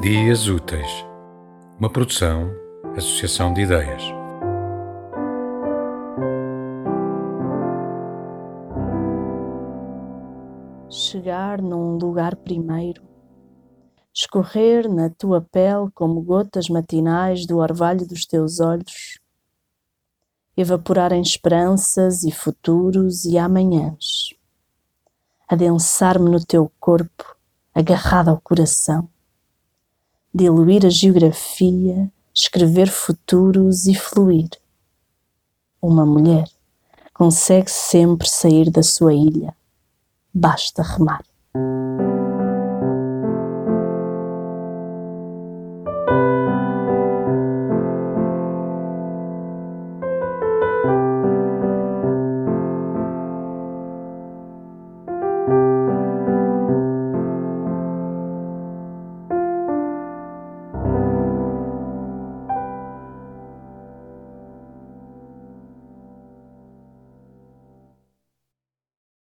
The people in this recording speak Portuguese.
Dias Úteis, uma produção, associação de ideias. Chegar num lugar primeiro, escorrer na tua pele como gotas matinais do orvalho dos teus olhos, evaporar em esperanças e futuros e amanhãs, adensar-me no teu corpo, agarrado ao coração diluir a geografia, escrever futuros e fluir. Uma mulher consegue sempre sair da sua ilha. Basta remar.